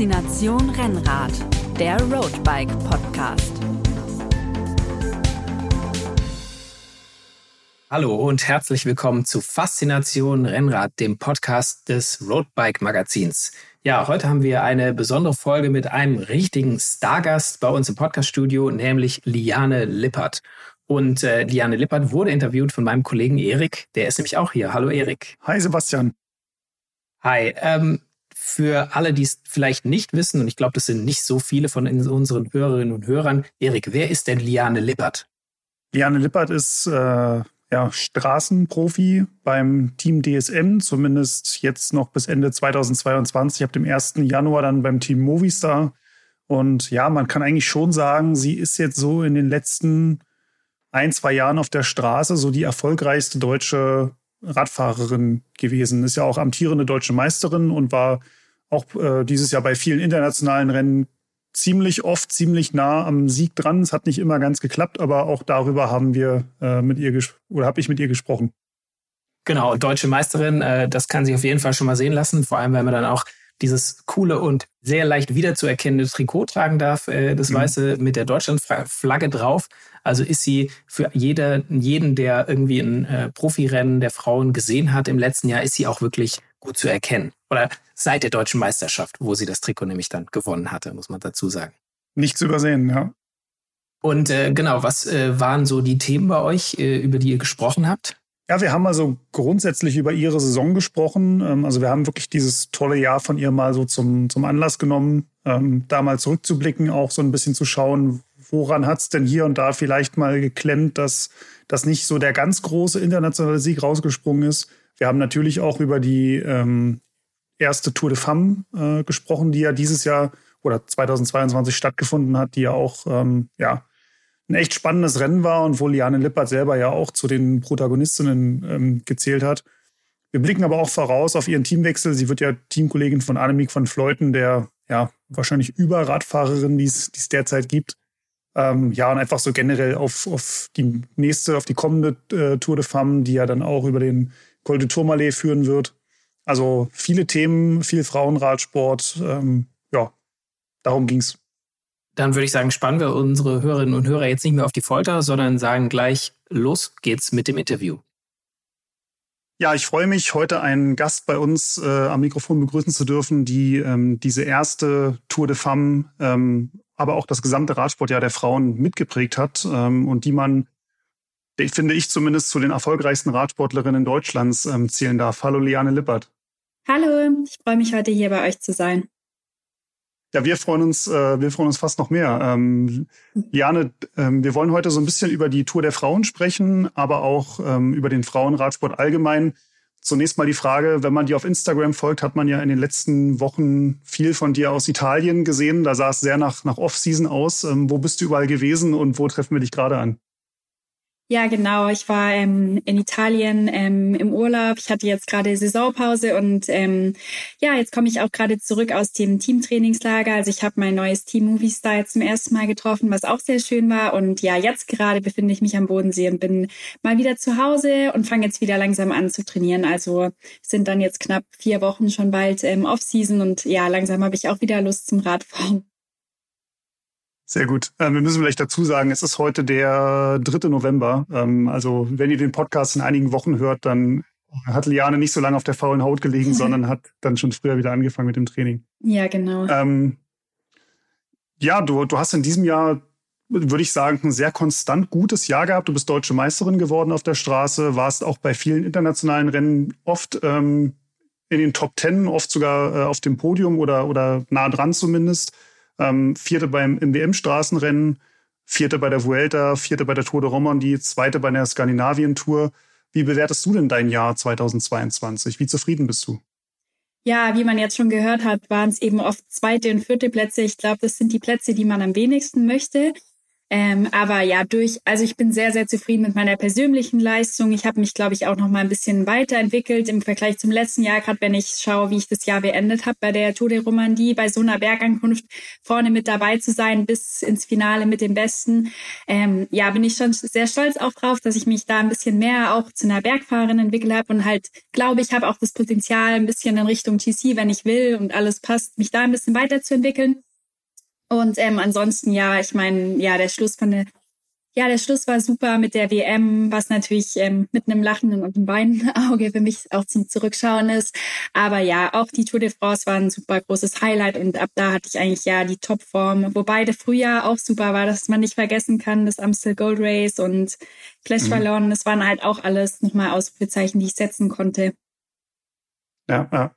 Faszination Rennrad, der Roadbike Podcast. Hallo und herzlich willkommen zu Faszination Rennrad, dem Podcast des Roadbike Magazins. Ja, heute haben wir eine besondere Folge mit einem richtigen Stargast bei uns im Podcaststudio, nämlich Liane Lippert. Und äh, Liane Lippert wurde interviewt von meinem Kollegen Erik, der ist nämlich auch hier. Hallo Erik. Hi Sebastian. Hi. Ähm, für alle, die es vielleicht nicht wissen, und ich glaube, das sind nicht so viele von unseren Hörerinnen und Hörern, Erik, wer ist denn Liane Lippert? Liane Lippert ist äh, ja, Straßenprofi beim Team DSM, zumindest jetzt noch bis Ende 2022, ab dem 1. Januar dann beim Team Movistar. Und ja, man kann eigentlich schon sagen, sie ist jetzt so in den letzten ein, zwei Jahren auf der Straße so die erfolgreichste deutsche Radfahrerin gewesen. Ist ja auch amtierende deutsche Meisterin und war auch äh, dieses Jahr bei vielen internationalen Rennen ziemlich oft, ziemlich nah am Sieg dran. Es hat nicht immer ganz geklappt, aber auch darüber haben wir äh, mit ihr oder habe ich mit ihr gesprochen. Genau, deutsche Meisterin, äh, das kann sich auf jeden Fall schon mal sehen lassen, vor allem wenn man dann auch dieses coole und sehr leicht wiederzuerkennende Trikot tragen darf, äh, das mhm. weiße mit der Deutschlandflagge drauf. Also ist sie für jeder, jeden, der irgendwie ein äh, Profirennen der Frauen gesehen hat im letzten Jahr, ist sie auch wirklich gut zu erkennen. Oder seit der deutschen Meisterschaft, wo sie das Trikot nämlich dann gewonnen hatte, muss man dazu sagen. Nicht zu übersehen, ja. Und äh, genau, was äh, waren so die Themen bei euch, äh, über die ihr gesprochen habt? Ja, wir haben also grundsätzlich über ihre Saison gesprochen. Ähm, also wir haben wirklich dieses tolle Jahr von ihr mal so zum, zum Anlass genommen, ähm, da mal zurückzublicken, auch so ein bisschen zu schauen, woran hat es denn hier und da vielleicht mal geklemmt, dass das nicht so der ganz große internationale Sieg rausgesprungen ist. Wir haben natürlich auch über die ähm, erste Tour de Femme äh, gesprochen, die ja dieses Jahr oder 2022 stattgefunden hat, die ja auch ähm, ja, ein echt spannendes Rennen war und wo Liane Lippert selber ja auch zu den Protagonistinnen ähm, gezählt hat. Wir blicken aber auch voraus auf ihren Teamwechsel. Sie wird ja Teamkollegin von Annemiek van Fleuten, der ja wahrscheinlich Überradfahrerin, die es derzeit gibt. Ähm, ja, und einfach so generell auf, auf die nächste, auf die kommende äh, Tour de Femme, die ja dann auch über den Col de Tourmalet führen wird. Also viele Themen, viel Frauenradsport. Ähm, ja, darum ging's. Dann würde ich sagen, spannen wir unsere Hörerinnen und Hörer jetzt nicht mehr auf die Folter, sondern sagen gleich, los geht's mit dem Interview. Ja, ich freue mich, heute einen Gast bei uns äh, am Mikrofon begrüßen zu dürfen, die ähm, diese erste Tour de Femme, ähm, aber auch das gesamte Radsportjahr der Frauen mitgeprägt hat ähm, und die man, finde ich zumindest, zu den erfolgreichsten Radsportlerinnen Deutschlands ähm, zählen darf. Hallo, Liane Lippert. Hallo, ich freue mich heute hier bei euch zu sein. Ja, wir freuen uns, äh, wir freuen uns fast noch mehr. Ähm, Jane, ähm, wir wollen heute so ein bisschen über die Tour der Frauen sprechen, aber auch ähm, über den Frauenradsport allgemein. Zunächst mal die Frage, wenn man dir auf Instagram folgt, hat man ja in den letzten Wochen viel von dir aus Italien gesehen. Da sah es sehr nach, nach Off-Season aus. Ähm, wo bist du überall gewesen und wo treffen wir dich gerade an? Ja, genau. Ich war ähm, in Italien ähm, im Urlaub. Ich hatte jetzt gerade Saisonpause und ähm, ja, jetzt komme ich auch gerade zurück aus dem Teamtrainingslager. Also ich habe mein neues Team Movie Style zum ersten Mal getroffen, was auch sehr schön war. Und ja, jetzt gerade befinde ich mich am Bodensee und bin mal wieder zu Hause und fange jetzt wieder langsam an zu trainieren. Also sind dann jetzt knapp vier Wochen schon bald ähm, Off-Season und ja, langsam habe ich auch wieder Lust zum Radfahren. Sehr gut. Ähm, wir müssen vielleicht dazu sagen, es ist heute der 3. November. Ähm, also wenn ihr den Podcast in einigen Wochen hört, dann hat Liane nicht so lange auf der faulen Haut gelegen, sondern hat dann schon früher wieder angefangen mit dem Training. Ja, genau. Ähm, ja, du, du hast in diesem Jahr, würde ich sagen, ein sehr konstant gutes Jahr gehabt. Du bist deutsche Meisterin geworden auf der Straße, warst auch bei vielen internationalen Rennen oft ähm, in den Top Ten, oft sogar äh, auf dem Podium oder, oder nah dran zumindest. Ähm, vierte beim im WM-Straßenrennen, vierte bei der Vuelta, vierte bei der Tour de Romandie, zweite bei der Skandinavien-Tour. Wie bewertest du denn dein Jahr 2022? Wie zufrieden bist du? Ja, wie man jetzt schon gehört hat, waren es eben oft zweite und vierte Plätze. Ich glaube, das sind die Plätze, die man am wenigsten möchte. Ähm, aber ja, durch, also ich bin sehr, sehr zufrieden mit meiner persönlichen Leistung. Ich habe mich, glaube ich, auch noch mal ein bisschen weiterentwickelt im Vergleich zum letzten Jahr, gerade wenn ich schaue, wie ich das Jahr beendet habe bei der Tour de Romandie, bei so einer Bergankunft vorne mit dabei zu sein, bis ins Finale mit dem Besten. Ähm, ja, bin ich schon sehr stolz auch drauf, dass ich mich da ein bisschen mehr auch zu einer Bergfahrerin entwickelt habe und halt glaube ich, habe auch das Potenzial ein bisschen in Richtung TC, wenn ich will und alles passt, mich da ein bisschen weiterzuentwickeln. Und ähm, ansonsten, ja, ich meine, ja, der Schluss von der, ja, der Schluss war super mit der WM, was natürlich ähm, mit einem lachenden und einem weinenden Auge für mich auch zum Zurückschauen ist. Aber ja, auch die Tour de France war ein super großes Highlight und ab da hatte ich eigentlich ja die Topform. Wobei der Frühjahr auch super war, dass man nicht vergessen kann, das Amstel Gold Race und Clash mhm. Wallon, das waren halt auch alles nochmal Ausrufezeichen, die ich setzen konnte. Ja, ja.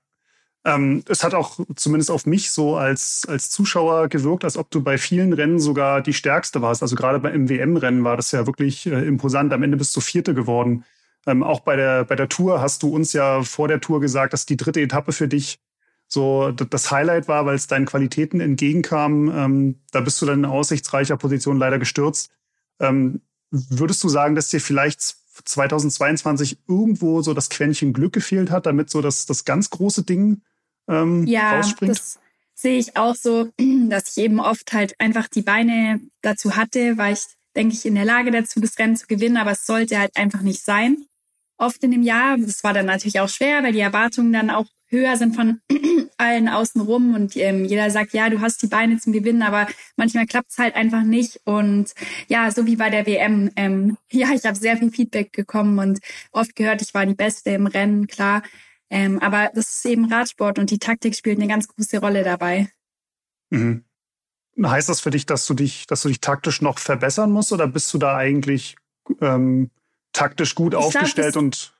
Ähm, es hat auch zumindest auf mich so als, als Zuschauer gewirkt, als ob du bei vielen Rennen sogar die Stärkste warst. Also gerade beim WM-Rennen war das ja wirklich äh, imposant. Am Ende bist du Vierte geworden. Ähm, auch bei der, bei der Tour hast du uns ja vor der Tour gesagt, dass die dritte Etappe für dich so das Highlight war, weil es deinen Qualitäten entgegenkam. Ähm, da bist du dann in aussichtsreicher Position leider gestürzt. Ähm, würdest du sagen, dass dir vielleicht 2022 irgendwo so das Quäntchen Glück gefehlt hat, damit so das, das ganz große Ding ähm, ja, rausspringt? Das sehe ich auch so, dass ich eben oft halt einfach die Beine dazu hatte, weil ich, denke ich, in der Lage dazu, das Rennen zu gewinnen, aber es sollte halt einfach nicht sein. Oft in dem Jahr, das war dann natürlich auch schwer, weil die Erwartungen dann auch höher sind von allen außenrum und ähm, jeder sagt, ja, du hast die Beine zum Gewinnen, aber manchmal klappt es halt einfach nicht. Und ja, so wie bei der WM, ähm, ja, ich habe sehr viel Feedback bekommen und oft gehört, ich war die Beste im Rennen, klar. Ähm, aber das ist eben Radsport und die Taktik spielt eine ganz große Rolle dabei. Mhm. Heißt das für dich, dass du dich, dass du dich taktisch noch verbessern musst oder bist du da eigentlich ähm, taktisch gut ich aufgestellt glaub, und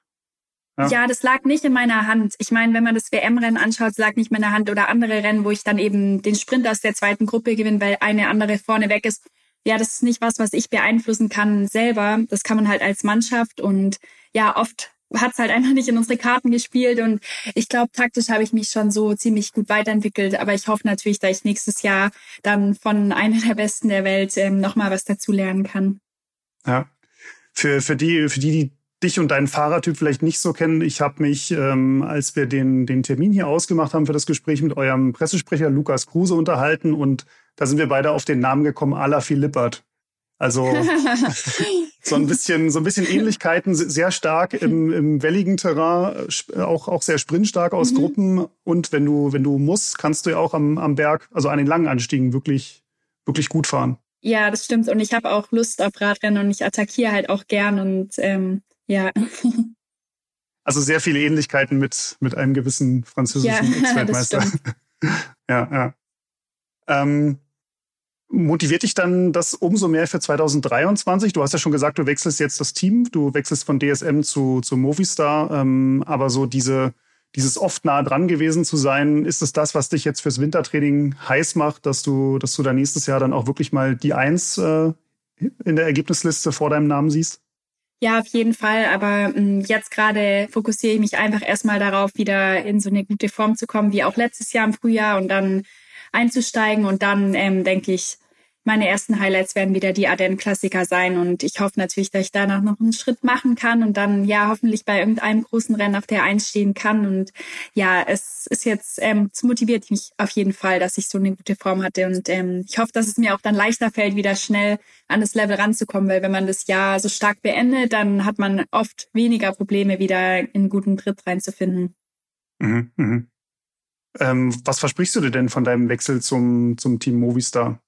ja. ja. das lag nicht in meiner Hand. Ich meine, wenn man das WM-Rennen anschaut, lag nicht in meiner Hand oder andere Rennen, wo ich dann eben den Sprint aus der zweiten Gruppe gewinne, weil eine andere vorne weg ist. Ja, das ist nicht was, was ich beeinflussen kann selber. Das kann man halt als Mannschaft und ja, oft hat es halt einfach nicht in unsere Karten gespielt und ich glaube, taktisch habe ich mich schon so ziemlich gut weiterentwickelt, aber ich hoffe natürlich, dass ich nächstes Jahr dann von einer der Besten der Welt ähm, nochmal was dazu lernen kann. Ja, für, für die, für die, die dich und deinen Fahrertyp vielleicht nicht so kennen. Ich habe mich, ähm, als wir den, den Termin hier ausgemacht haben für das Gespräch mit eurem Pressesprecher Lukas Kruse unterhalten und da sind wir beide auf den Namen gekommen, Ala Philippert. Also so ein bisschen, so ein bisschen Ähnlichkeiten, sehr stark im, im welligen Terrain, auch, auch sehr sprintstark aus mhm. Gruppen. Und wenn du, wenn du musst, kannst du ja auch am, am Berg, also an den langen Anstiegen wirklich, wirklich gut fahren. Ja, das stimmt. Und ich habe auch Lust auf Radrennen und ich attackiere halt auch gern und ähm, ja. Also sehr viele Ähnlichkeiten mit, mit einem gewissen französischen ja, Ex-Weltmeister. ja, ja. Ähm, Motiviert dich dann das umso mehr für 2023? Du hast ja schon gesagt, du wechselst jetzt das Team, du wechselst von DSM zu, zu Movistar, ähm, aber so diese, dieses oft nah dran gewesen zu sein, ist es das, was dich jetzt fürs Wintertraining heiß macht, dass du, dass du da nächstes Jahr dann auch wirklich mal die Eins äh, in der Ergebnisliste vor deinem Namen siehst? Ja, auf jeden Fall. Aber ähm, jetzt gerade fokussiere ich mich einfach erstmal darauf, wieder in so eine gute Form zu kommen, wie auch letztes Jahr im Frühjahr und dann einzusteigen. Und dann ähm, denke ich, meine ersten Highlights werden wieder die Ardennen-Klassiker sein und ich hoffe natürlich, dass ich danach noch einen Schritt machen kann und dann ja hoffentlich bei irgendeinem großen Rennen auf der Eins stehen kann und ja, es ist jetzt, ähm, es motiviert mich auf jeden Fall, dass ich so eine gute Form hatte und ähm, ich hoffe, dass es mir auch dann leichter fällt, wieder schnell an das Level ranzukommen, weil wenn man das Jahr so stark beendet, dann hat man oft weniger Probleme, wieder in guten Tritt reinzufinden. Mhm, mh. ähm, was versprichst du dir denn von deinem Wechsel zum, zum Team Movistar?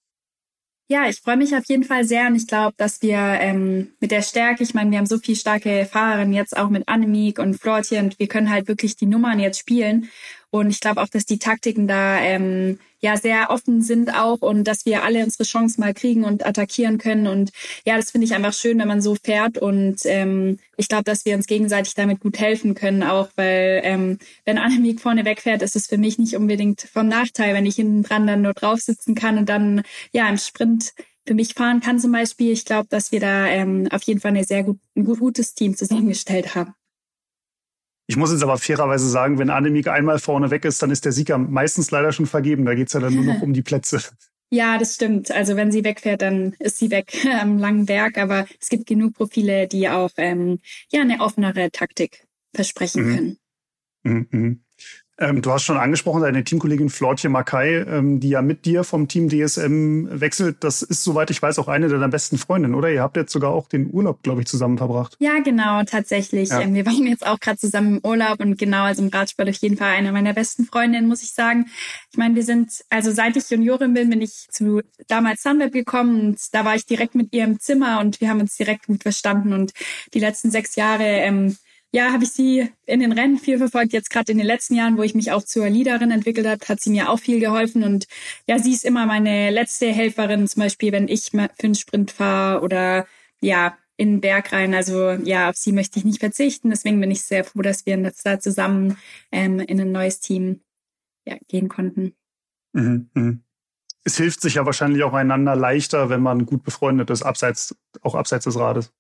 Ja, ich freue mich auf jeden Fall sehr und ich glaube, dass wir ähm, mit der Stärke, ich meine, wir haben so viel starke Fahrerinnen jetzt auch mit Annemiek und Flortje und wir können halt wirklich die Nummern jetzt spielen und ich glaube auch, dass die Taktiken da ähm, ja sehr offen sind auch und dass wir alle unsere Chance mal kriegen und attackieren können. Und ja, das finde ich einfach schön, wenn man so fährt. Und ähm, ich glaube, dass wir uns gegenseitig damit gut helfen können, auch weil ähm, wenn Annemiek vorne wegfährt, ist es für mich nicht unbedingt vom Nachteil, wenn ich hinten dran dann nur drauf sitzen kann und dann ja im Sprint für mich fahren kann zum Beispiel. Ich glaube, dass wir da ähm, auf jeden Fall eine sehr gut, ein gutes Team zusammengestellt haben. Ich muss jetzt aber fairerweise sagen, wenn Annemiek einmal vorne weg ist, dann ist der Sieger meistens leider schon vergeben. Da geht's ja dann nur noch um die Plätze. Ja, das stimmt. Also wenn sie wegfährt, dann ist sie weg am langen Berg. Aber es gibt genug Profile, die auch ähm, ja eine offenere Taktik versprechen Mhm. können. Mhm, mhm. Ähm, du hast schon angesprochen, deine Teamkollegin Flortje Mackay, ähm, die ja mit dir vom Team DSM wechselt. Das ist, soweit ich weiß, auch eine deiner besten Freundinnen, oder? Ihr habt jetzt sogar auch den Urlaub, glaube ich, zusammen verbracht. Ja, genau, tatsächlich. Ja. Ähm, wir waren jetzt auch gerade zusammen im Urlaub und genau, also im Radsport auf jeden Fall eine meiner besten Freundinnen, muss ich sagen. Ich meine, wir sind, also seit ich Juniorin bin, bin ich zu damals Sunweb gekommen und da war ich direkt mit ihr im Zimmer und wir haben uns direkt gut verstanden und die letzten sechs Jahre, ähm, ja, habe ich sie in den Rennen viel verfolgt. Jetzt gerade in den letzten Jahren, wo ich mich auch zur Leaderin entwickelt habe, hat sie mir auch viel geholfen. Und ja, sie ist immer meine letzte Helferin, zum Beispiel, wenn ich für einen Sprint fahre oder ja, in den Berg rein. Also ja, auf sie möchte ich nicht verzichten. Deswegen bin ich sehr froh, dass wir jetzt da zusammen ähm, in ein neues Team ja, gehen konnten. Mhm, mhm. Es hilft sich ja wahrscheinlich auch einander leichter, wenn man gut befreundet ist, abseits, auch abseits des Rades.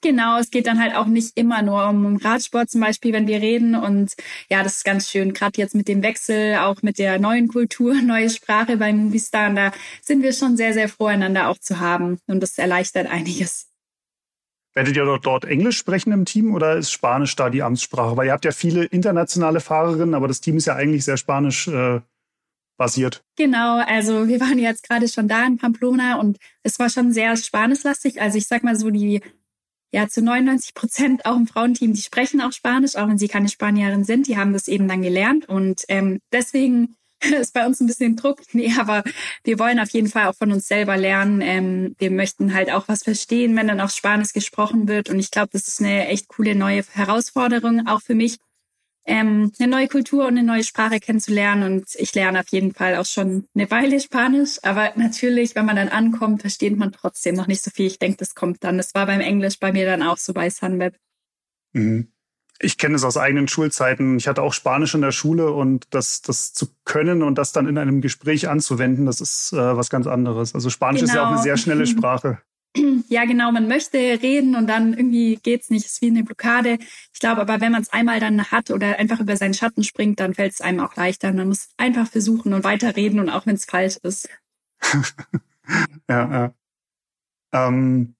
Genau, es geht dann halt auch nicht immer nur um Radsport zum Beispiel, wenn wir reden. Und ja, das ist ganz schön, gerade jetzt mit dem Wechsel, auch mit der neuen Kultur, neue Sprache bei Movistar. Und da sind wir schon sehr, sehr froh, einander auch zu haben. Und das erleichtert einiges. Werdet ihr dort, dort Englisch sprechen im Team oder ist Spanisch da die Amtssprache? Weil ihr habt ja viele internationale Fahrerinnen, aber das Team ist ja eigentlich sehr Spanisch äh, basiert. Genau, also wir waren jetzt gerade schon da in Pamplona und es war schon sehr spanischlastig. Also ich sag mal so, die ja zu 99 Prozent auch im Frauenteam, die sprechen auch Spanisch, auch wenn sie keine Spanierin sind. Die haben das eben dann gelernt und ähm, deswegen ist bei uns ein bisschen Druck. Nee, aber wir wollen auf jeden Fall auch von uns selber lernen. Ähm, wir möchten halt auch was verstehen, wenn dann auch Spanisch gesprochen wird. Und ich glaube, das ist eine echt coole neue Herausforderung, auch für mich, ähm, eine neue Kultur und eine neue Sprache kennenzulernen. Und ich lerne auf jeden Fall auch schon eine Weile Spanisch. Aber natürlich, wenn man dann ankommt, versteht man trotzdem noch nicht so viel. Ich denke, das kommt dann. Das war beim Englisch bei mir dann auch so bei Sunweb. Mhm. Ich kenne es aus eigenen Schulzeiten. Ich hatte auch Spanisch in der Schule und das, das zu können und das dann in einem Gespräch anzuwenden, das ist äh, was ganz anderes. Also Spanisch genau. ist ja auch eine Genau. sehr schnelle Sprache. Ja, genau, man möchte reden und dann irgendwie geht's nicht, ist wie eine Blockade. Ich glaube aber, wenn man es einmal dann hat oder einfach über seinen Schatten springt, dann fällt es einem auch leichter. Man muss einfach versuchen und weiterreden und auch wenn es falsch ist. ja, ja. Ähm,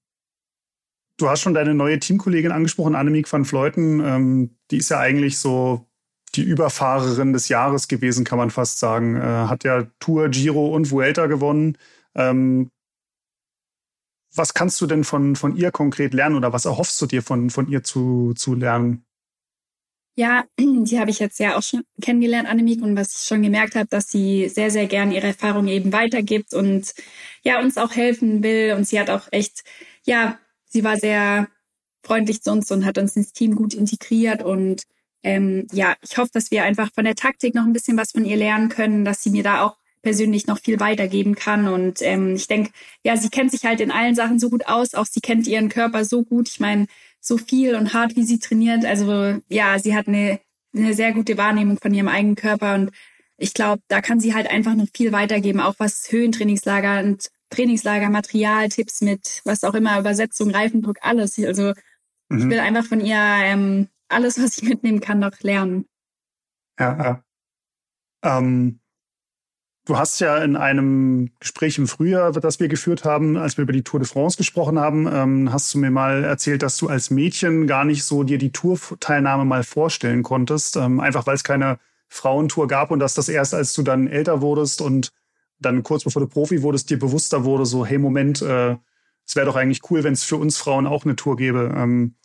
du hast schon deine neue Teamkollegin angesprochen, Annemiek van Vleuten. Ähm, die ist ja eigentlich so die Überfahrerin des Jahres gewesen, kann man fast sagen. Äh, hat ja Tour, Giro und Vuelta gewonnen. Ähm, was kannst du denn von, von ihr konkret lernen oder was erhoffst du dir von, von ihr zu, zu lernen? Ja, die habe ich jetzt ja auch schon kennengelernt, Annemiek, und was ich schon gemerkt habe, dass sie sehr, sehr gern ihre Erfahrungen eben weitergibt und ja, uns auch helfen will. Und sie hat auch echt, ja, sie war sehr freundlich zu uns und hat uns ins Team gut integriert. Und ähm, ja, ich hoffe, dass wir einfach von der Taktik noch ein bisschen was von ihr lernen können, dass sie mir da auch persönlich noch viel weitergeben kann. Und ähm, ich denke, ja, sie kennt sich halt in allen Sachen so gut aus, auch sie kennt ihren Körper so gut. Ich meine, so viel und hart, wie sie trainiert. Also ja, sie hat eine, eine sehr gute Wahrnehmung von ihrem eigenen Körper und ich glaube, da kann sie halt einfach noch viel weitergeben, auch was Höhentrainingslager und Trainingslager, Material, Tipps mit, was auch immer, Übersetzung, Reifendruck, alles. Also mhm. ich will einfach von ihr ähm, alles, was ich mitnehmen kann, noch lernen. Ja, ja. Ähm, Du hast ja in einem Gespräch im Frühjahr, das wir geführt haben, als wir über die Tour de France gesprochen haben, ähm, hast du mir mal erzählt, dass du als Mädchen gar nicht so dir die Tourteilnahme mal vorstellen konntest, ähm, einfach weil es keine Frauentour gab und dass das erst, als du dann älter wurdest und dann kurz bevor du Profi wurdest, dir bewusster wurde, so hey Moment, äh, es wäre doch eigentlich cool, wenn es für uns Frauen auch eine Tour gäbe. Ähm,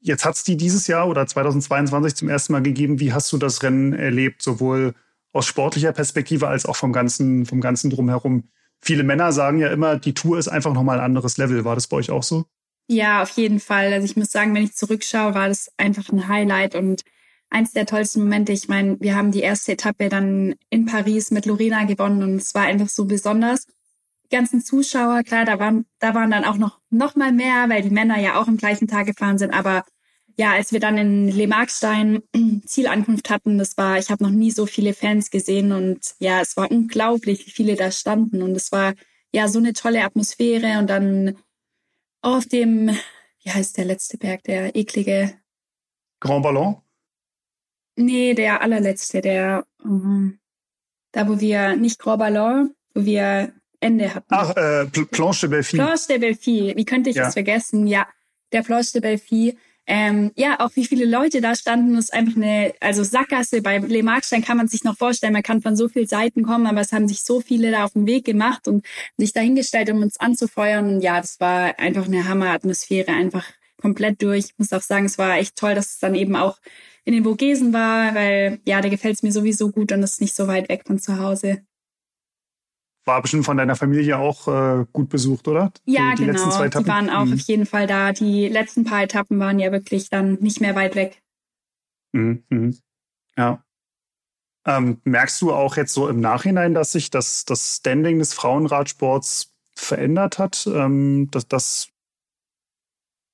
jetzt hat es die dieses Jahr oder 2022 zum ersten Mal gegeben. Wie hast du das Rennen erlebt, sowohl aus sportlicher Perspektive als auch vom ganzen, vom ganzen drumherum. Viele Männer sagen ja immer, die Tour ist einfach nochmal ein anderes Level. War das bei euch auch so? Ja, auf jeden Fall. Also ich muss sagen, wenn ich zurückschaue, war das einfach ein Highlight und eins der tollsten Momente. Ich meine, wir haben die erste Etappe dann in Paris mit Lorena gewonnen und es war einfach so besonders. Die ganzen Zuschauer, klar, da waren, da waren dann auch noch, noch mal mehr, weil die Männer ja auch am gleichen Tag gefahren sind, aber ja, als wir dann in Le Markstein Zielankunft hatten, das war, ich habe noch nie so viele Fans gesehen und ja, es war unglaublich, wie viele da standen und es war ja so eine tolle Atmosphäre und dann auf dem, wie heißt der letzte Berg, der eklige Grand Ballon? Nee, der allerletzte, der, um, da wo wir, nicht Grand Ballon, wo wir Ende hatten. Ach, äh, Planche de Belfi. Planche de Belfi. Wie könnte ich ja. das vergessen? Ja, der Planche de Belfi. Ähm, ja, auch wie viele Leute da standen, ist einfach eine, also Sackgasse. Bei Le Markstein kann man sich noch vorstellen, man kann von so vielen Seiten kommen, aber es haben sich so viele da auf den Weg gemacht und sich dahingestellt, um uns anzufeuern. Und ja, das war einfach eine Hammeratmosphäre, einfach komplett durch. Ich muss auch sagen, es war echt toll, dass es dann eben auch in den Vogesen war, weil ja, da gefällt es mir sowieso gut und es ist nicht so weit weg von zu Hause war bestimmt von deiner Familie auch äh, gut besucht, oder? Ja, die, die genau. Letzten zwei Etappen? Die waren auch mhm. auf jeden Fall da. Die letzten paar Etappen waren ja wirklich dann nicht mehr weit weg. Mhm. mhm. Ja. Ähm, merkst du auch jetzt so im Nachhinein, dass sich das, das Standing des Frauenradsports verändert hat? Ähm, dass das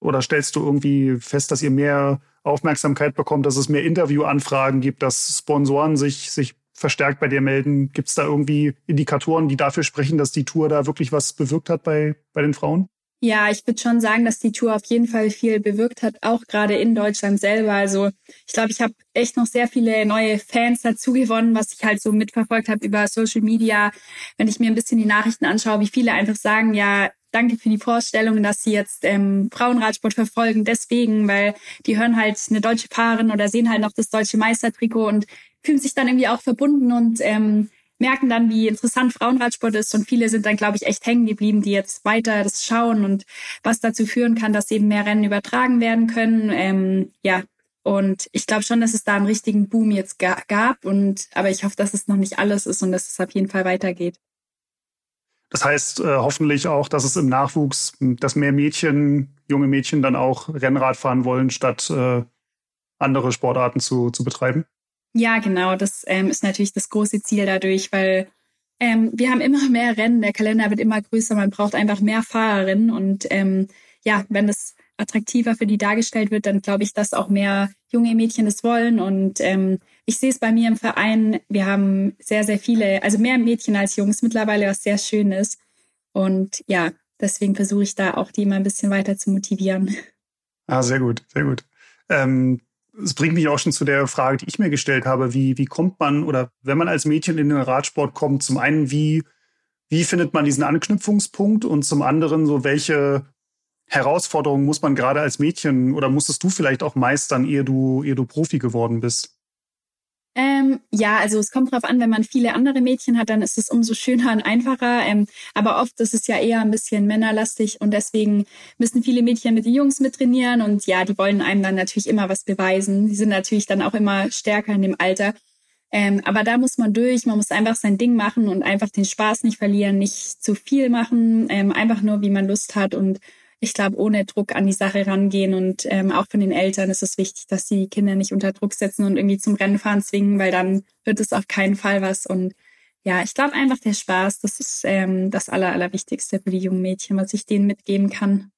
oder stellst du irgendwie fest, dass ihr mehr Aufmerksamkeit bekommt, dass es mehr Interviewanfragen gibt, dass Sponsoren sich, sich verstärkt bei dir melden? Gibt es da irgendwie Indikatoren, die dafür sprechen, dass die Tour da wirklich was bewirkt hat bei, bei den Frauen? Ja, ich würde schon sagen, dass die Tour auf jeden Fall viel bewirkt hat, auch gerade in Deutschland selber. Also ich glaube, ich habe echt noch sehr viele neue Fans dazu gewonnen, was ich halt so mitverfolgt habe über Social Media. Wenn ich mir ein bisschen die Nachrichten anschaue, wie viele einfach sagen, ja, danke für die Vorstellung, dass sie jetzt ähm, Frauenradsport verfolgen. Deswegen, weil die hören halt eine deutsche Fahrerin oder sehen halt noch das deutsche Meistertrikot und fühlen sich dann irgendwie auch verbunden und ähm, merken dann, wie interessant Frauenradsport ist. Und viele sind dann, glaube ich, echt hängen geblieben, die jetzt weiter das schauen und was dazu führen kann, dass eben mehr Rennen übertragen werden können. Ähm, ja, und ich glaube schon, dass es da einen richtigen Boom jetzt ga gab. Und aber ich hoffe, dass es noch nicht alles ist und dass es auf jeden Fall weitergeht. Das heißt äh, hoffentlich auch, dass es im Nachwuchs, dass mehr Mädchen, junge Mädchen dann auch Rennrad fahren wollen, statt äh, andere Sportarten zu, zu betreiben. Ja, genau. Das ähm, ist natürlich das große Ziel dadurch, weil ähm, wir haben immer mehr Rennen, der Kalender wird immer größer, man braucht einfach mehr Fahrerinnen und ähm, ja, wenn es attraktiver für die dargestellt wird, dann glaube ich, dass auch mehr junge Mädchen das wollen. Und ähm, ich sehe es bei mir im Verein, wir haben sehr, sehr viele, also mehr Mädchen als Jungs mittlerweile, was sehr schön ist. Und ja, deswegen versuche ich da auch die mal ein bisschen weiter zu motivieren. Ah, sehr gut, sehr gut. Ähm, es bringt mich auch schon zu der Frage, die ich mir gestellt habe, wie, wie kommt man oder wenn man als Mädchen in den Radsport kommt, zum einen, wie, wie findet man diesen Anknüpfungspunkt und zum anderen, so welche Herausforderungen muss man gerade als Mädchen oder musstest du vielleicht auch meistern, ehe du, ehe du Profi geworden bist? Ähm, ja, also es kommt drauf an, wenn man viele andere Mädchen hat, dann ist es umso schöner und einfacher. Ähm, aber oft ist es ja eher ein bisschen männerlastig und deswegen müssen viele Mädchen mit den Jungs mittrainieren und ja, die wollen einem dann natürlich immer was beweisen. Die sind natürlich dann auch immer stärker in dem Alter. Ähm, aber da muss man durch, man muss einfach sein Ding machen und einfach den Spaß nicht verlieren, nicht zu viel machen, ähm, einfach nur, wie man Lust hat und ich glaube, ohne Druck an die Sache rangehen. Und ähm, auch von den Eltern ist es wichtig, dass die Kinder nicht unter Druck setzen und irgendwie zum Rennfahren zwingen, weil dann wird es auf keinen Fall was. Und ja, ich glaube einfach der Spaß, das ist ähm, das Aller, Allerwichtigste für die jungen Mädchen, was ich denen mitgeben kann.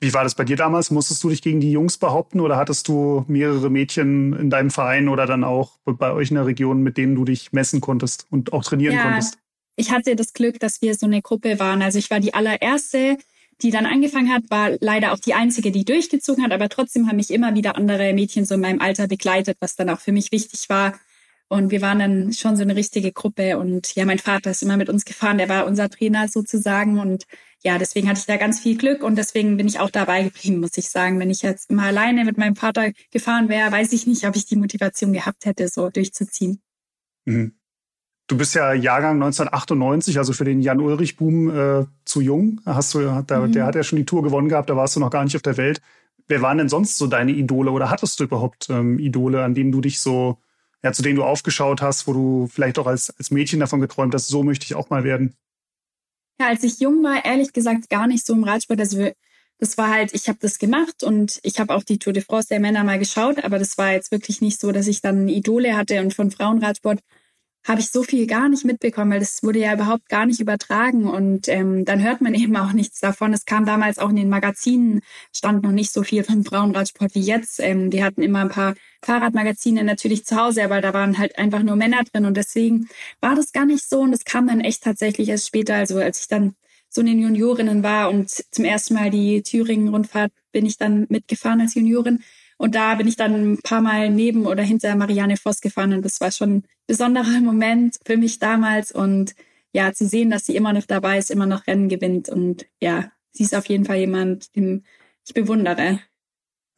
Wie war das bei dir damals? Musstest du dich gegen die Jungs behaupten oder hattest du mehrere Mädchen in deinem Verein oder dann auch bei euch in der Region, mit denen du dich messen konntest und auch trainieren ja, konntest? Ich hatte das Glück, dass wir so eine Gruppe waren. Also ich war die allererste, die dann angefangen hat, war leider auch die einzige, die durchgezogen hat, aber trotzdem haben mich immer wieder andere Mädchen so in meinem Alter begleitet, was dann auch für mich wichtig war. Und wir waren dann schon so eine richtige Gruppe. Und ja, mein Vater ist immer mit uns gefahren, der war unser Trainer sozusagen. Und ja, deswegen hatte ich da ganz viel Glück und deswegen bin ich auch dabei geblieben, muss ich sagen. Wenn ich jetzt immer alleine mit meinem Vater gefahren wäre, weiß ich nicht, ob ich die Motivation gehabt hätte, so durchzuziehen. Mhm. Du bist ja Jahrgang 1998, also für den Jan-Ulrich-Boom äh, zu jung. Hast du, da, mhm. Der hat ja schon die Tour gewonnen gehabt, da warst du noch gar nicht auf der Welt. Wer waren denn sonst so deine Idole oder hattest du überhaupt ähm, Idole, an denen du dich so, ja, zu denen du aufgeschaut hast, wo du vielleicht auch als, als Mädchen davon geträumt hast, so möchte ich auch mal werden? Ja, als ich jung war, ehrlich gesagt gar nicht so im Radsport. Also das war halt, ich habe das gemacht und ich habe auch die Tour de France der Männer mal geschaut, aber das war jetzt wirklich nicht so, dass ich dann Idole hatte und von Frauenradsport habe ich so viel gar nicht mitbekommen, weil das wurde ja überhaupt gar nicht übertragen und ähm, dann hört man eben auch nichts davon. Es kam damals auch in den Magazinen, stand noch nicht so viel von Frauenradsport wie jetzt. Ähm, wir hatten immer ein paar Fahrradmagazine natürlich zu Hause, aber da waren halt einfach nur Männer drin und deswegen war das gar nicht so und das kam dann echt tatsächlich erst später, also als ich dann so in den Juniorinnen war und zum ersten Mal die Thüringen-Rundfahrt bin ich dann mitgefahren als Juniorin und da bin ich dann ein paar Mal neben oder hinter Marianne Voss gefahren und das war schon ein besonderer Moment für mich damals. Und ja, zu sehen, dass sie immer noch dabei ist, immer noch Rennen gewinnt. Und ja, sie ist auf jeden Fall jemand, den ich bewundere.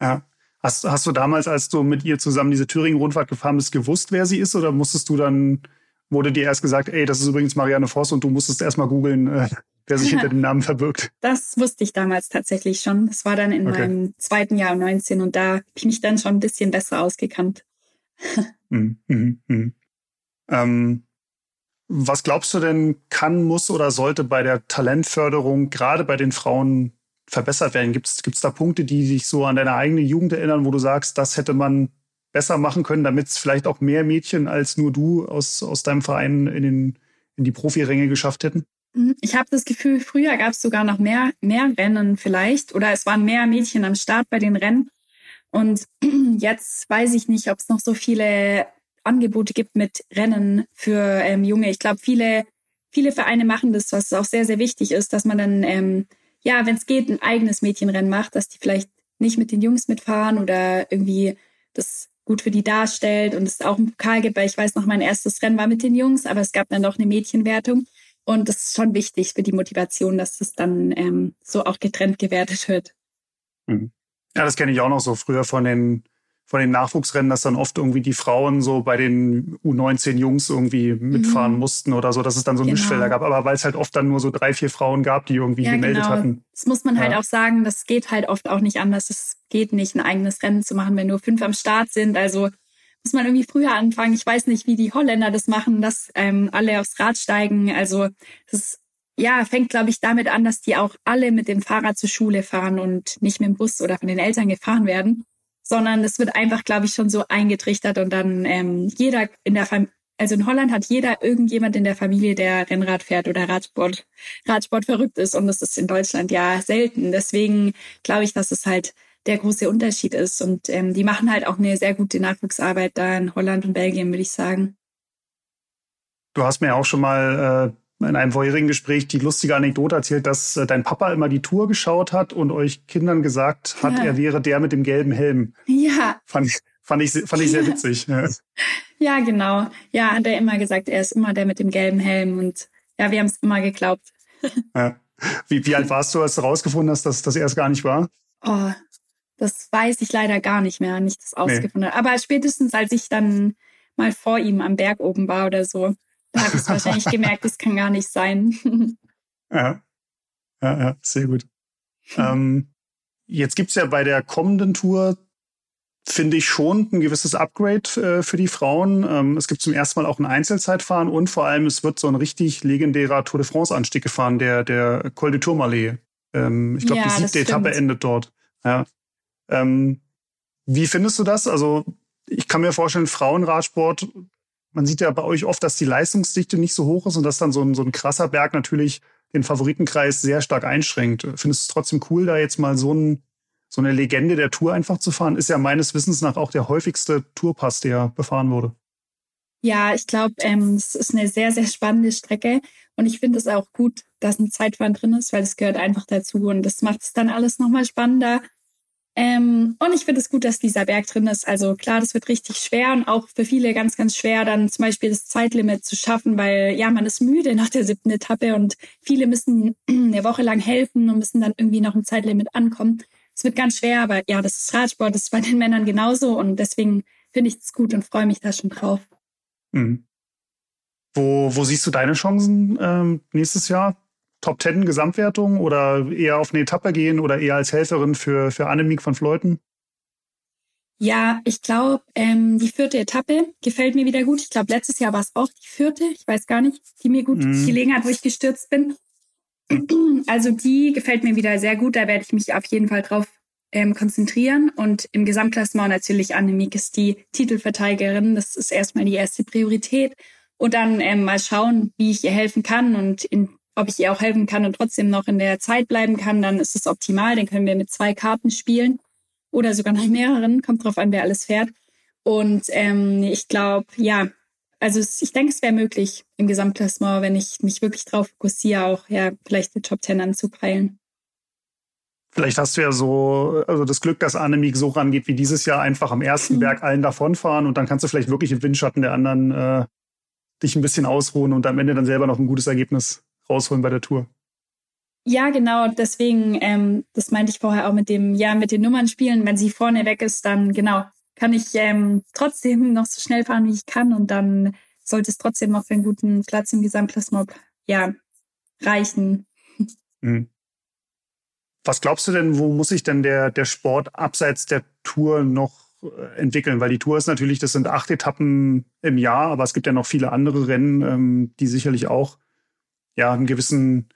Ja. Hast, hast du damals, als du mit ihr zusammen diese Thüringen-Rundfahrt gefahren bist, gewusst, wer sie ist? Oder musstest du dann, wurde dir erst gesagt, ey, das ist übrigens Marianne Voss und du musstest erst mal googeln, äh, wer sich hinter dem Namen verbirgt? Das wusste ich damals tatsächlich schon. Das war dann in okay. meinem zweiten Jahr 19 und da habe ich mich dann schon ein bisschen besser ausgekannt. mhm, mh, mh. Ähm, was glaubst du denn, kann, muss oder sollte bei der Talentförderung gerade bei den Frauen verbessert werden? Gibt es da Punkte, die dich so an deine eigene Jugend erinnern, wo du sagst, das hätte man besser machen können, damit es vielleicht auch mehr Mädchen als nur du aus, aus deinem Verein in, den, in die Profiränge geschafft hätten? Mhm. Ich habe das Gefühl, früher gab es sogar noch mehr, mehr Rennen vielleicht oder es waren mehr Mädchen am Start bei den Rennen. Und jetzt weiß ich nicht, ob es noch so viele Angebote gibt mit Rennen für ähm, Junge. Ich glaube, viele, viele Vereine machen das, was auch sehr, sehr wichtig ist, dass man dann, ähm, ja, wenn es geht, ein eigenes Mädchenrennen macht, dass die vielleicht nicht mit den Jungs mitfahren oder irgendwie das gut für die darstellt und es auch einen Pokal gibt, weil ich weiß noch, mein erstes Rennen war mit den Jungs, aber es gab dann doch eine Mädchenwertung. Und das ist schon wichtig für die Motivation, dass das dann ähm, so auch getrennt gewertet wird. Mhm. Ja, das kenne ich auch noch so früher von den von den Nachwuchsrennen, dass dann oft irgendwie die Frauen so bei den U19-Jungs irgendwie mitfahren mhm. mussten oder so, dass es dann so genau. Mischfelder gab. Aber weil es halt oft dann nur so drei, vier Frauen gab, die irgendwie ja, gemeldet genau. hatten. Das muss man halt ja. halt auch sagen, das geht halt oft auch nicht anders. Es geht nicht, ein eigenes Rennen zu machen, wenn nur fünf am Start sind. Also muss man irgendwie früher anfangen. Ich weiß nicht, wie die Holländer das machen, dass ähm, alle aufs Rad steigen. Also das ja, fängt, glaube ich, damit an, dass die auch alle mit dem Fahrrad zur Schule fahren und nicht mit dem Bus oder von den Eltern gefahren werden sondern es wird einfach, glaube ich, schon so eingetrichtert und dann ähm, jeder in der Familie, also in Holland hat jeder irgendjemand in der Familie, der Rennrad fährt oder Radsport, Radsport verrückt ist und das ist in Deutschland ja selten. Deswegen glaube ich, dass es halt der große Unterschied ist und ähm, die machen halt auch eine sehr gute Nachwuchsarbeit da in Holland und Belgien, würde ich sagen. Du hast mir auch schon mal äh in einem vorherigen Gespräch die lustige Anekdote erzählt, dass äh, dein Papa immer die Tour geschaut hat und euch Kindern gesagt hat, ja. er wäre der mit dem gelben Helm. Ja. Fand ich, fand ich, fand ich sehr ja. witzig. Ja. ja, genau. Ja, hat er immer gesagt, er ist immer der mit dem gelben Helm und ja, wir haben es immer geglaubt. Ja. Wie, wie alt warst du, als du rausgefunden hast, dass, dass er es gar nicht war? Oh, das weiß ich leider gar nicht mehr, nicht das ausgefunden. Nee. Aber spätestens, als ich dann mal vor ihm am Berg oben war oder so, ich wahrscheinlich gemerkt, das kann gar nicht sein. ja. ja, ja, sehr gut. ähm, jetzt gibt's ja bei der kommenden Tour, finde ich schon ein gewisses Upgrade äh, für die Frauen. Ähm, es gibt zum ersten Mal auch ein Einzelzeitfahren und vor allem es wird so ein richtig legendärer Tour de France-Anstieg gefahren, der, der Col de Tourmalet. Ähm, ich glaube, ja, die siebte Etappe endet dort. Ja. Ähm, wie findest du das? Also ich kann mir vorstellen, Frauenradsport man sieht ja bei euch oft, dass die Leistungsdichte nicht so hoch ist und dass dann so ein, so ein krasser Berg natürlich den Favoritenkreis sehr stark einschränkt. Findest du es trotzdem cool, da jetzt mal so, ein, so eine Legende der Tour einfach zu fahren? Ist ja meines Wissens nach auch der häufigste Tourpass, der befahren wurde. Ja, ich glaube, ähm, es ist eine sehr, sehr spannende Strecke. Und ich finde es auch gut, dass ein Zeitfahren drin ist, weil es gehört einfach dazu. Und das macht es dann alles nochmal spannender. Ähm, und ich finde es gut, dass dieser Berg drin ist. Also klar, das wird richtig schwer und auch für viele ganz, ganz schwer, dann zum Beispiel das Zeitlimit zu schaffen, weil ja, man ist müde nach der siebten Etappe und viele müssen eine Woche lang helfen und müssen dann irgendwie noch ein Zeitlimit ankommen. Es wird ganz schwer, aber ja, das ist Radsport, das ist bei den Männern genauso und deswegen finde ich es gut und freue mich da schon drauf. Mhm. Wo, wo siehst du deine Chancen ähm, nächstes Jahr? Top Ten Gesamtwertung oder eher auf eine Etappe gehen oder eher als Helferin für, für Annemiek von Fleuten? Ja, ich glaube, ähm, die vierte Etappe gefällt mir wieder gut. Ich glaube, letztes Jahr war es auch die vierte, ich weiß gar nicht, die mir gut mhm. gelegen hat, wo ich gestürzt bin. Also die gefällt mir wieder sehr gut. Da werde ich mich auf jeden Fall drauf ähm, konzentrieren. Und im Gesamtklassement natürlich Annemiek ist die Titelverteidigerin. Das ist erstmal die erste Priorität. Und dann ähm, mal schauen, wie ich ihr helfen kann und in ob ich ihr auch helfen kann und trotzdem noch in der Zeit bleiben kann, dann ist es optimal. Dann können wir mit zwei Karten spielen oder sogar noch mehreren. Kommt drauf an, wer alles fährt. Und ähm, ich glaube, ja, also ich denke, es wäre möglich im Gesamtklassement, wenn ich mich wirklich drauf fokussiere, auch ja vielleicht die Top Ten anzupeilen. Vielleicht hast du ja so, also das Glück, dass Annemiek so rangeht wie dieses Jahr, einfach am ersten mhm. Berg allen davonfahren und dann kannst du vielleicht wirklich im Windschatten der anderen äh, dich ein bisschen ausruhen und am Ende dann selber noch ein gutes Ergebnis rausholen bei der Tour. Ja, genau. Deswegen, ähm, das meinte ich vorher auch mit dem, ja, mit den Nummern spielen. Wenn sie vorne weg ist, dann genau, kann ich ähm, trotzdem noch so schnell fahren, wie ich kann. Und dann sollte es trotzdem noch für einen guten Platz im Gesamtklassement, ja, reichen. Mhm. Was glaubst du denn, wo muss sich denn der, der Sport abseits der Tour noch äh, entwickeln? Weil die Tour ist natürlich, das sind acht Etappen im Jahr, aber es gibt ja noch viele andere Rennen, ähm, die sicherlich auch ja, einen gewissen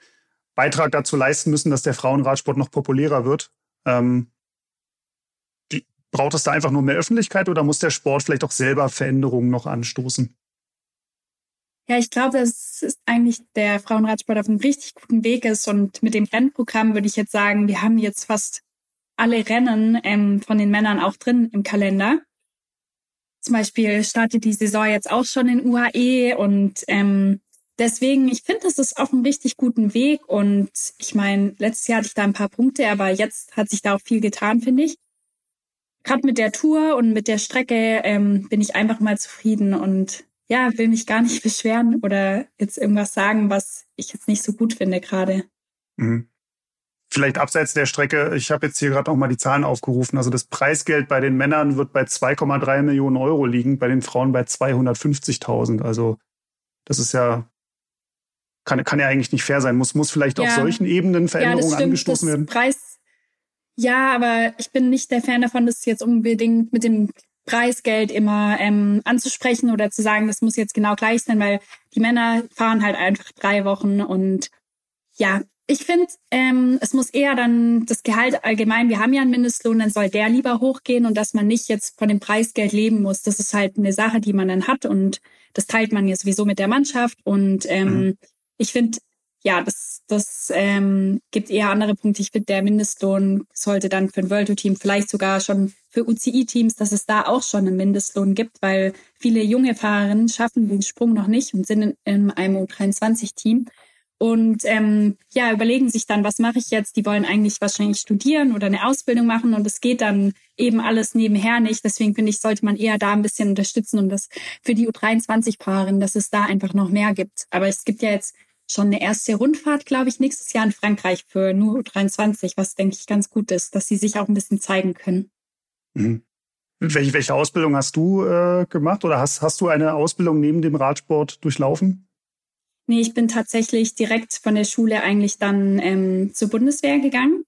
Beitrag dazu leisten müssen, dass der Frauenradsport noch populärer wird. Ähm, braucht es da einfach nur mehr Öffentlichkeit oder muss der Sport vielleicht auch selber Veränderungen noch anstoßen? Ja, ich glaube, dass eigentlich der Frauenradsport auf einem richtig guten Weg ist. Und mit dem Rennprogramm würde ich jetzt sagen, wir haben jetzt fast alle Rennen ähm, von den Männern auch drin im Kalender. Zum Beispiel startet die Saison jetzt auch schon in UAE und ähm, deswegen, ich finde, das ist auf einem richtig guten Weg. Und ich meine, letztes Jahr hatte ich da ein paar Punkte, aber jetzt hat sich da auch viel getan, finde ich. Gerade mit der Tour und mit der Strecke ähm, bin ich einfach mal zufrieden und ja, will mich gar nicht beschweren oder jetzt irgendwas sagen, was ich jetzt nicht so gut finde gerade. Mhm. Vielleicht abseits der Strecke, ich habe jetzt hier gerade noch mal die Zahlen aufgerufen. Also das Preisgeld bei den Männern wird bei 2,3 Millionen Euro liegen, bei den Frauen bei 250.000. Also das ist ja kann, kann ja eigentlich nicht fair sein. Muss, muss vielleicht ja. auf solchen Ebenen Veränderungen ja, angestoßen werden. Preis, ja, aber ich bin nicht der Fan davon, das jetzt unbedingt mit dem Preisgeld immer ähm, anzusprechen oder zu sagen, das muss jetzt genau gleich sein, weil die Männer fahren halt einfach drei Wochen und ja, ich finde, ähm, es muss eher dann das Gehalt allgemein, wir haben ja einen Mindestlohn, dann soll der lieber hochgehen und dass man nicht jetzt von dem Preisgeld leben muss. Das ist halt eine Sache, die man dann hat und das teilt man ja sowieso mit der Mannschaft und ähm, mhm ich finde, ja, das, das ähm, gibt eher andere Punkte. Ich finde, der Mindestlohn sollte dann für ein World Tour Team vielleicht sogar schon für UCI-Teams, dass es da auch schon einen Mindestlohn gibt, weil viele junge Fahrerinnen schaffen den Sprung noch nicht und sind in, in einem U23-Team. Und ähm, ja, überlegen sich dann, was mache ich jetzt? Die wollen eigentlich wahrscheinlich studieren oder eine Ausbildung machen und es geht dann eben alles nebenher nicht. Deswegen finde ich, sollte man eher da ein bisschen unterstützen und das für die U23-Paarinnen, dass es da einfach noch mehr gibt. Aber es gibt ja jetzt schon eine erste Rundfahrt, glaube ich, nächstes Jahr in Frankreich für nur 23, was denke ich ganz gut ist, dass sie sich auch ein bisschen zeigen können. Mhm. Welche, welche Ausbildung hast du äh, gemacht oder hast, hast du eine Ausbildung neben dem Radsport durchlaufen? Nee, ich bin tatsächlich direkt von der Schule eigentlich dann ähm, zur Bundeswehr gegangen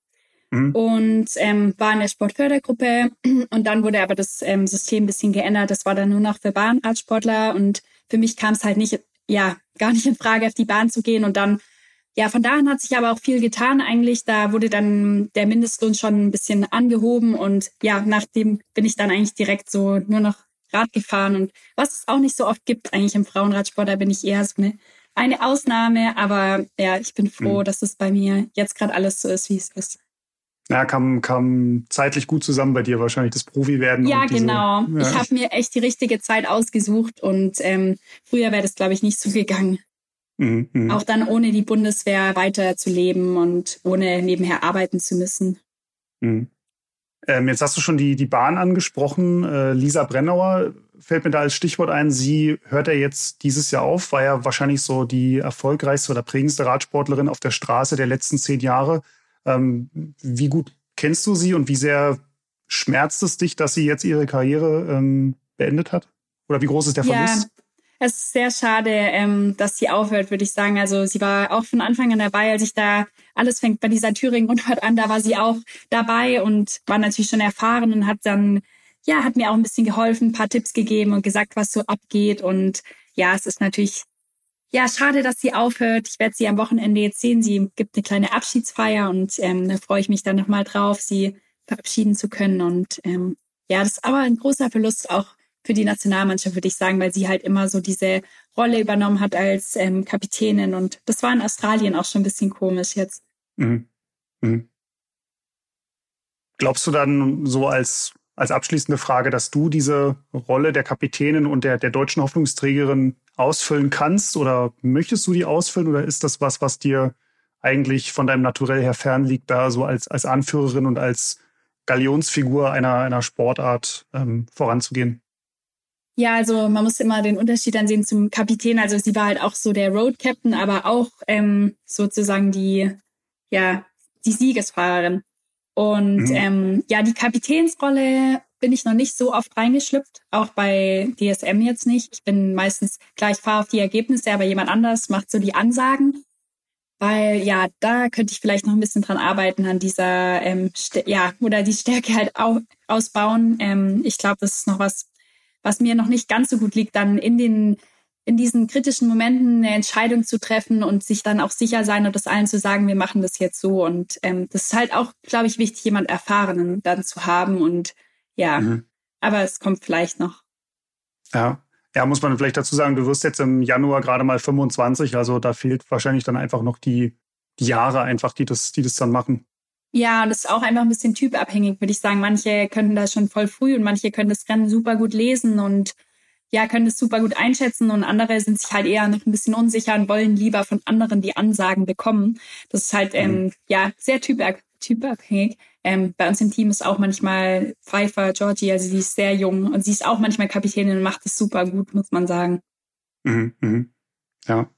mhm. und ähm, war in der Sportfördergruppe und dann wurde aber das ähm, System ein bisschen geändert. Das war dann nur noch für Bahnradsportler und für mich kam es halt nicht ja, gar nicht in Frage, auf die Bahn zu gehen. Und dann, ja, von da an hat sich aber auch viel getan eigentlich. Da wurde dann der Mindestlohn schon ein bisschen angehoben und ja, nachdem bin ich dann eigentlich direkt so nur noch Rad gefahren. Und was es auch nicht so oft gibt eigentlich im Frauenradsport, da bin ich eher so eine, eine Ausnahme. Aber ja, ich bin froh, mhm. dass es bei mir jetzt gerade alles so ist, wie es ist. Ja, kam, kam zeitlich gut zusammen bei dir wahrscheinlich, das Profi-Werden. Ja, diese, genau. Ja. Ich habe mir echt die richtige Zeit ausgesucht und ähm, früher wäre das, glaube ich, nicht so gegangen. Mhm, mh. Auch dann ohne die Bundeswehr weiterzuleben und ohne nebenher arbeiten zu müssen. Mhm. Ähm, jetzt hast du schon die, die Bahn angesprochen. Äh, Lisa Brennauer fällt mir da als Stichwort ein. Sie hört ja jetzt dieses Jahr auf, war ja wahrscheinlich so die erfolgreichste oder prägendste Radsportlerin auf der Straße der letzten zehn Jahre. Ähm, wie gut kennst du sie und wie sehr schmerzt es dich, dass sie jetzt ihre Karriere ähm, beendet hat? Oder wie groß ist der Verlust? Ja. Es ist sehr schade, ähm, dass sie aufhört, würde ich sagen. Also sie war auch von Anfang an dabei, als ich da alles fängt bei dieser Thüringen-Rundfahrt an, da war sie auch dabei und war natürlich schon erfahren und hat dann, ja, hat mir auch ein bisschen geholfen, ein paar Tipps gegeben und gesagt, was so abgeht. Und ja, es ist natürlich ja, schade, dass sie aufhört. Ich werde sie am Wochenende jetzt sehen. Sie gibt eine kleine Abschiedsfeier und ähm, da freue ich mich dann nochmal drauf, sie verabschieden zu können. Und ähm, ja, das ist aber ein großer Verlust auch für die Nationalmannschaft, würde ich sagen, weil sie halt immer so diese Rolle übernommen hat als ähm, Kapitänin. Und das war in Australien auch schon ein bisschen komisch jetzt. Mhm. Mhm. Glaubst du dann so als, als abschließende Frage, dass du diese Rolle der Kapitänin und der, der deutschen Hoffnungsträgerin ausfüllen kannst oder möchtest du die ausfüllen oder ist das was, was dir eigentlich von deinem Naturell her fern liegt, da so als, als Anführerin und als Galionsfigur einer, einer Sportart ähm, voranzugehen? Ja, also man muss immer den Unterschied dann sehen zum Kapitän. Also sie war halt auch so der Road Captain, aber auch ähm, sozusagen die, ja, die Siegesfahrerin. Und mhm. ähm, ja, die Kapitänsrolle bin ich noch nicht so oft reingeschlüpft, auch bei DSM jetzt nicht. Ich bin meistens, klar, ich fahre auf die Ergebnisse, aber jemand anders macht so die Ansagen. Weil ja, da könnte ich vielleicht noch ein bisschen dran arbeiten, an dieser, ähm, ja, oder die Stärke halt auch ausbauen. Ähm, ich glaube, das ist noch was, was mir noch nicht ganz so gut liegt, dann in den in diesen kritischen Momenten eine Entscheidung zu treffen und sich dann auch sicher sein und das allen zu sagen, wir machen das jetzt so. Und ähm, das ist halt auch, glaube ich, wichtig, jemand Erfahrenen dann zu haben. Und ja, mhm. aber es kommt vielleicht noch. Ja. Ja, muss man vielleicht dazu sagen, du wirst jetzt im Januar gerade mal 25, also da fehlt wahrscheinlich dann einfach noch die, die Jahre einfach, die das, die das dann machen. Ja, das ist auch einfach ein bisschen typabhängig, würde ich sagen. Manche können das schon voll früh und manche können das Rennen super gut lesen und ja, können das super gut einschätzen und andere sind sich halt eher noch ein bisschen unsicher und wollen lieber von anderen die Ansagen bekommen. Das ist halt ähm, mhm. ja sehr typabhängig. Ähm, bei uns im Team ist auch manchmal Pfeiffer, Georgie, also sie ist sehr jung und sie ist auch manchmal Kapitänin und macht es super gut, muss man sagen. Mhm, mhm. Ja.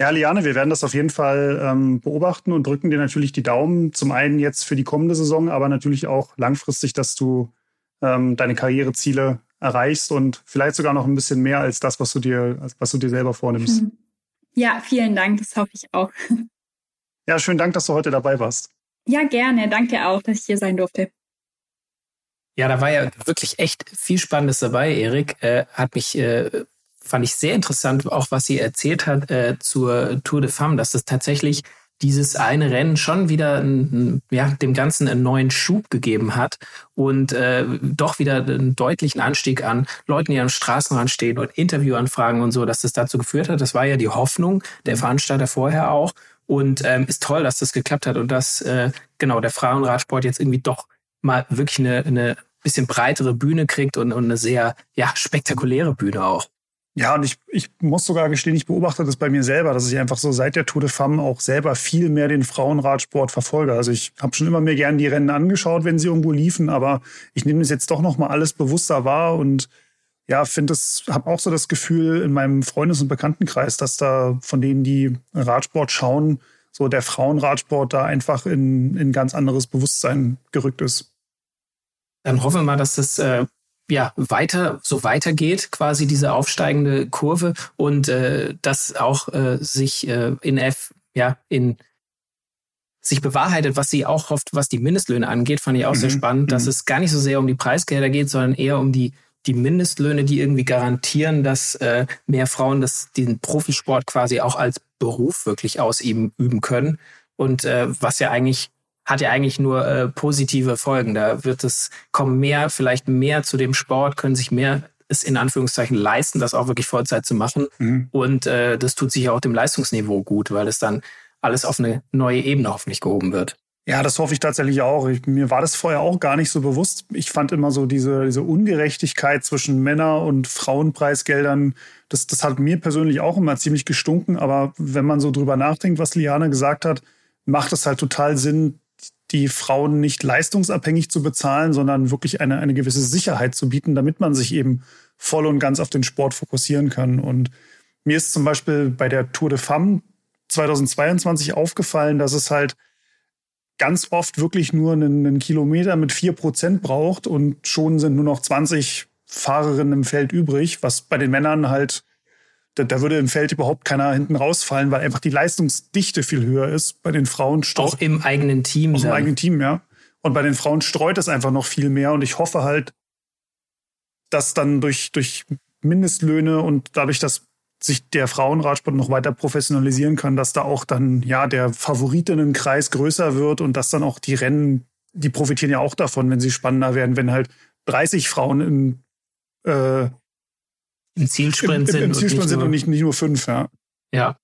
Ja, Liane, wir werden das auf jeden Fall ähm, beobachten und drücken dir natürlich die Daumen. Zum einen jetzt für die kommende Saison, aber natürlich auch langfristig, dass du ähm, deine Karriereziele erreichst und vielleicht sogar noch ein bisschen mehr als das, was du dir, was du dir selber vornimmst. Ja, vielen Dank, das hoffe ich auch. Ja, schönen Dank, dass du heute dabei warst. Ja, gerne. Danke auch, dass ich hier sein durfte. Ja, da war ja wirklich echt viel Spannendes dabei, Erik. Äh, hat mich, äh, fand ich sehr interessant, auch was sie erzählt hat äh, zur Tour de Femme, dass es tatsächlich dieses eine Rennen schon wieder ja, dem Ganzen einen neuen Schub gegeben hat und äh, doch wieder einen deutlichen Anstieg an Leuten, die am Straßenrand stehen und Interviewanfragen und so, dass das dazu geführt hat. Das war ja die Hoffnung der Veranstalter vorher auch. Und ähm, ist toll, dass das geklappt hat und dass äh, genau der Frauenradsport jetzt irgendwie doch mal wirklich eine, eine bisschen breitere Bühne kriegt und, und eine sehr ja, spektakuläre Bühne auch. Ja, und ich, ich muss sogar gestehen, ich beobachte das bei mir selber, dass ich einfach so seit der Tour de Femme auch selber viel mehr den Frauenradsport verfolge. Also ich habe schon immer mir gern die Rennen angeschaut, wenn sie irgendwo liefen, aber ich nehme das jetzt doch noch mal alles bewusster wahr und ja, finde es, habe auch so das Gefühl in meinem Freundes- und Bekanntenkreis, dass da von denen, die Radsport schauen, so der Frauenradsport da einfach in, in ganz anderes Bewusstsein gerückt ist. Dann hoffen wir mal, dass das äh, ja weiter so weitergeht, quasi diese aufsteigende Kurve und äh, dass auch äh, sich äh, in F ja in sich bewahrheitet, was sie auch hofft, was die Mindestlöhne angeht, fand ich auch mhm. sehr spannend, dass mhm. es gar nicht so sehr um die Preisgelder geht, sondern eher um die die Mindestlöhne, die irgendwie garantieren, dass äh, mehr Frauen das, den Profisport quasi auch als Beruf wirklich ausüben üben können. Und äh, was ja eigentlich hat ja eigentlich nur äh, positive Folgen. Da wird es kommen mehr, vielleicht mehr zu dem Sport, können sich mehr es in Anführungszeichen leisten, das auch wirklich Vollzeit zu machen. Mhm. Und äh, das tut sich auch dem Leistungsniveau gut, weil es dann alles auf eine neue Ebene hoffentlich gehoben wird. Ja, das hoffe ich tatsächlich auch. Ich, mir war das vorher auch gar nicht so bewusst. Ich fand immer so diese, diese Ungerechtigkeit zwischen Männer- und Frauenpreisgeldern, das, das hat mir persönlich auch immer ziemlich gestunken. Aber wenn man so drüber nachdenkt, was Liane gesagt hat, macht es halt total Sinn, die Frauen nicht leistungsabhängig zu bezahlen, sondern wirklich eine, eine gewisse Sicherheit zu bieten, damit man sich eben voll und ganz auf den Sport fokussieren kann. Und mir ist zum Beispiel bei der Tour de Femme 2022 aufgefallen, dass es halt ganz oft wirklich nur einen, einen Kilometer mit vier Prozent braucht und schon sind nur noch 20 Fahrerinnen im Feld übrig, was bei den Männern halt da, da würde im Feld überhaupt keiner hinten rausfallen, weil einfach die Leistungsdichte viel höher ist. Bei den Frauen Auch im eigenen Team. Auch im eigenen Team, ja. Und bei den Frauen streut es einfach noch viel mehr. Und ich hoffe halt, dass dann durch, durch Mindestlöhne und dadurch, dass sich der Frauenradsport noch weiter professionalisieren kann, dass da auch dann ja der Favoritenkreis größer wird und dass dann auch die Rennen, die profitieren ja auch davon, wenn sie spannender werden, wenn halt 30 Frauen in äh, im Zielsprint sind. Im, im Zielsprint und sind und nicht, nicht nur fünf, ja. Ja.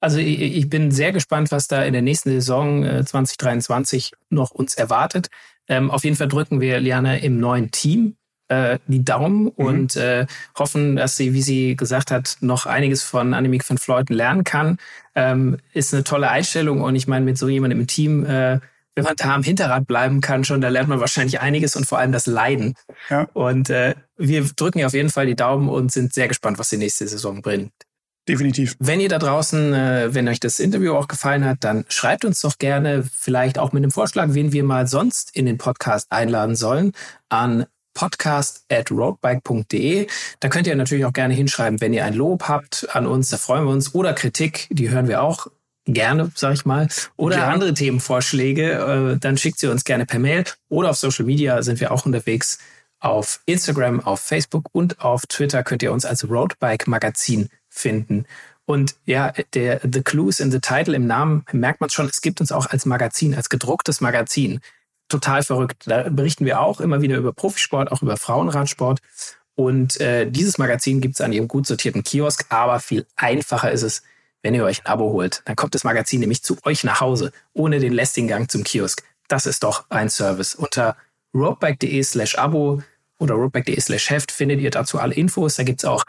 Also ich, ich, bin sehr gespannt, was da in der nächsten Saison äh, 2023 noch uns erwartet. Ähm, auf jeden Fall drücken wir Liana im neuen Team äh, die Daumen mhm. und äh, hoffen, dass sie, wie sie gesagt hat, noch einiges von Annemiek van Fleuten lernen kann. Ähm, ist eine tolle Einstellung und ich meine, mit so jemandem im Team äh, wenn man da am Hinterrad bleiben kann schon, da lernt man wahrscheinlich einiges und vor allem das Leiden. Ja. Und äh, wir drücken ihr auf jeden Fall die Daumen und sind sehr gespannt, was die nächste Saison bringt. Definitiv. Wenn ihr da draußen, äh, wenn euch das Interview auch gefallen hat, dann schreibt uns doch gerne vielleicht auch mit einem Vorschlag, wen wir mal sonst in den Podcast einladen sollen, an podcast at roadbike.de. Da könnt ihr natürlich auch gerne hinschreiben, wenn ihr ein Lob habt an uns, da freuen wir uns, oder Kritik, die hören wir auch gerne, sag ich mal, oder ja. andere Themenvorschläge, äh, dann schickt sie uns gerne per Mail oder auf Social Media sind wir auch unterwegs. Auf Instagram, auf Facebook und auf Twitter könnt ihr uns als Roadbike Magazin finden. Und ja, der The Clues in the Title im Namen merkt man schon, es gibt uns auch als Magazin, als gedrucktes Magazin. Total verrückt. Da berichten wir auch immer wieder über Profisport, auch über Frauenradsport. Und äh, dieses Magazin gibt es an ihrem gut sortierten Kiosk, aber viel einfacher ist es, wenn ihr euch ein Abo holt. Dann kommt das Magazin nämlich zu euch nach Hause, ohne den lästigen Gang zum Kiosk. Das ist doch ein Service. Unter roadbike.de slash Abo oder roadbike.de slash Heft findet ihr dazu alle Infos. Da gibt's auch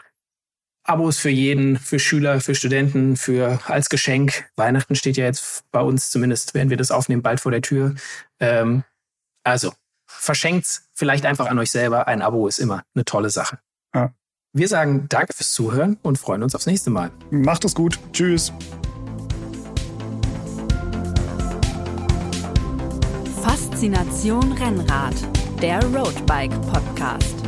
Abos für jeden, für Schüler, für Studenten, für als Geschenk. Weihnachten steht ja jetzt bei uns, zumindest wenn wir das aufnehmen, bald vor der Tür. Ähm, also, verschenkt's vielleicht einfach an euch selber. Ein Abo ist immer eine tolle Sache. Wir sagen danke fürs Zuhören und freuen uns aufs nächste Mal. Macht es gut. Tschüss. Faszination Rennrad, der Roadbike Podcast.